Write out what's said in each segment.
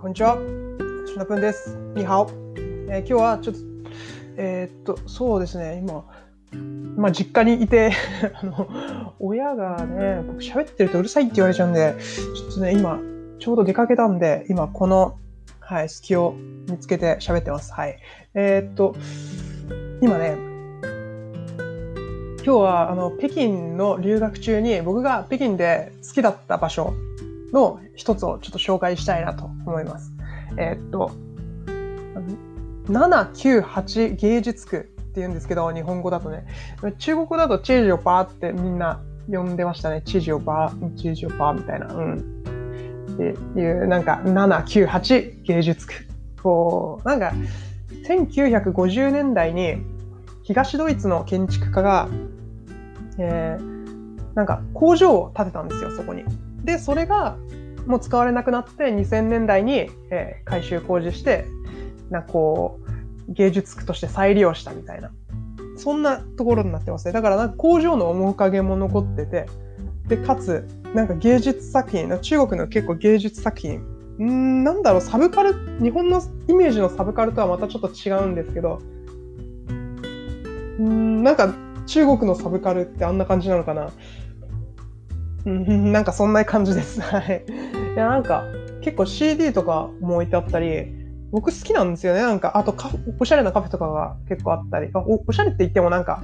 こんにちは。シュナプンです。ニハオ。えー今日はちょっと、えーっと、そうですね、今、まあ、実家にいて、あの、親がね、僕喋ってるとうるさいって言われちゃうんで、ちょっとね、今、ちょうど出かけたんで、今、この、はい、隙を見つけて喋ってます。はい。えーっと、今ね、今日は、あの、北京の留学中に、僕が北京で好きだった場所の一つをちょっと紹介したいなと思います。えーっと、798芸術区って言うんですけど、日本語だとね、中国だとチェジオパーってみんな呼んでましたね。チェジオパー、チェジオパーみたいな。うん。っていう、なんか798芸術区。こう、なんか、1950年代に東ドイツの建築家が、えーなんか工場を建てたんですよ、そこに。で、それがもう使われなくなって2000年代に、えー改修工事して、なこう、芸術区として再利用したみたいな。そんなところになってますね。だからなんか工場の面影も残ってて、で、かつ、なんか芸術作品、中国の結構芸術作品、うん、なんだろう、サブカル、日本のイメージのサブカルとはまたちょっと違うんですけど、うん、なんか中国のサブカルってあんな感じなのかな。うん、なんかそんな感じです。はい。いや、なんか結構 CD とかも置いてあったり、僕好きなんですよね。なんか、あとカフおしゃれなカフェとかが結構あったり、あおおしゃれって言ってもなんか、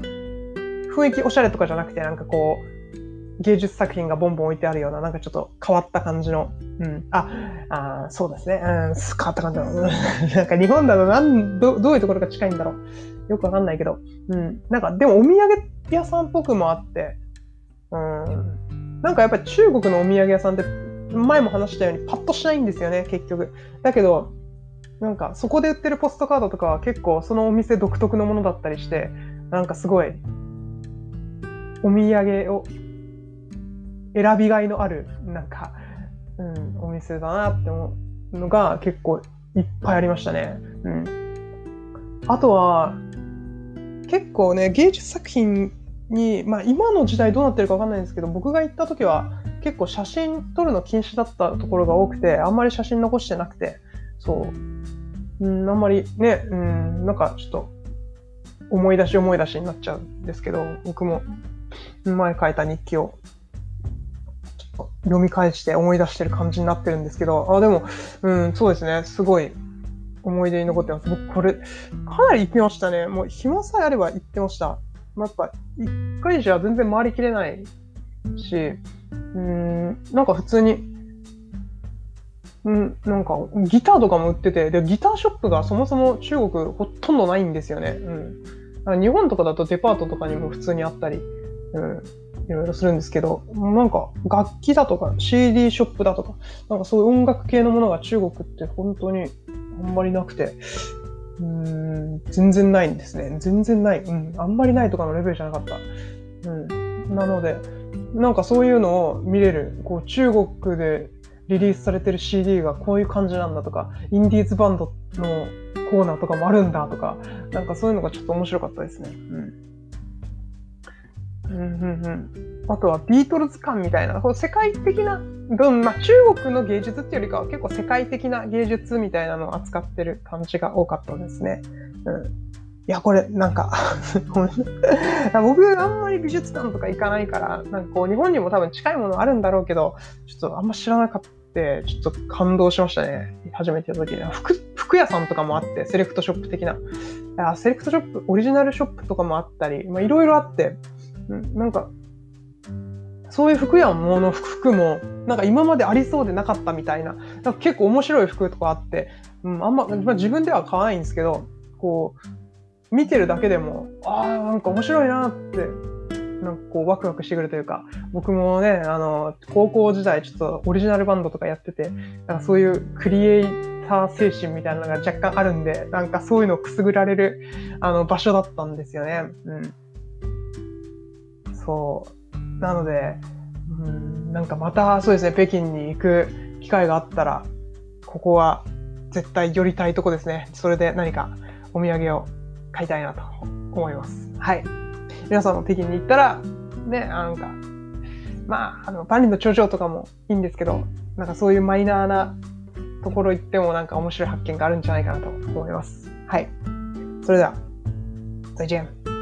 雰囲気おしゃれとかじゃなくて、なんかこう、芸術作品がボンボン置いてあるような、なんかちょっと変わった感じの、うん、あ、あそうですね、うん、変わった感じの、なんか日本だとなんど、どういうところが近いんだろう。よくわかんないけど、うん、なんかでもお土産屋さんっぽくもあって、うん、なんかやっぱり中国のお土産屋さんって、前も話したようにパッとしないんですよね、結局。だけど、なんかそこで売ってるポストカードとかは結構そのお店独特のものだったりして、なんかすごい、お土産を選びがいのある、なんか、うん、お店だなって思うのが結構いっぱいありましたね。うん。あとは、結構ね、芸術作品に、まあ今の時代どうなってるかわかんないんですけど、僕が行った時は結構写真撮るの禁止だったところが多くて、あんまり写真残してなくて、そう。うん、あんまりね、うん、なんかちょっと思い出し思い出しになっちゃうんですけど、僕も前書いた日記を読み返して思い出してる感じになってるんですけど、あ、でも、うん、そうですね、すごい思い出に残ってます。僕これ、かなり行ってましたね。もう暇さえあれば行ってました。まあ、やっぱ、一回じゃ全然回りきれないし、うん、なんか普通に、うん、なんかギターとかも売ってて、で、ギターショップがそもそも中国ほとんどないんですよね。うん。日本とかだとデパートとかにも普通にあったり、うん、いろいろするんですけど、なんか楽器だとか CD ショップだとか、なんかそういう音楽系のものが中国って本当にあんまりなくて、うん、全然ないんですね。全然ない。うん、あんまりないとかのレベルじゃなかった。うん。なので、なんかそういうのを見れる、こう中国でリリースされてる CD がこういう感じなんだとか、インディーズバンドのコーナーとかもあるんだとか、なんかそういうのがちょっと面白かったですね。うん。うんうんうん、あとはビートルズ感みたいな、世界的な、うんまあ、中国の芸術っていうよりかは結構世界的な芸術みたいなのを扱ってる感じが多かったですね。うん、いや、これなんか 僕あんまり美術館とか行かないから、なんかこう日本にも多分近いものあるんだろうけど、ちょっとあんま知らなかった。ちょっと感動しましたね。初めての時に。服、服屋さんとかもあって、セレクトショップ的な。セレクトショップ、オリジナルショップとかもあったり、まあいろいろあって、なんか、そういう服やもの服も、なんか今までありそうでなかったみたいな、なんか結構面白い服とかあって、うん、あんま、まあ、自分では買わないんですけど、こう、見てるだけでも、ああ、なんか面白いなって、なんかこうワクワクしてくるというか、僕もね、あの、高校時代ちょっとオリジナルバンドとかやってて、なんかそういうクリエイター精神みたいなのが若干あるんで、なんかそういうのをくすぐられる、あの、場所だったんですよね。うん。そう。なので、うん、なんかまたそうですね、北京に行く機会があったら、ここは絶対寄りたいとこですね。それで何かお土産を買いたいなと思います。はい。皆さんも北京に行ったら、ね、なんか、まあ、あの、万里の長城とかもいいんですけど、なんかそういうマイナーなところ行ってもなんか面白い発見があるんじゃないかなと思います。はい。それでは、再见。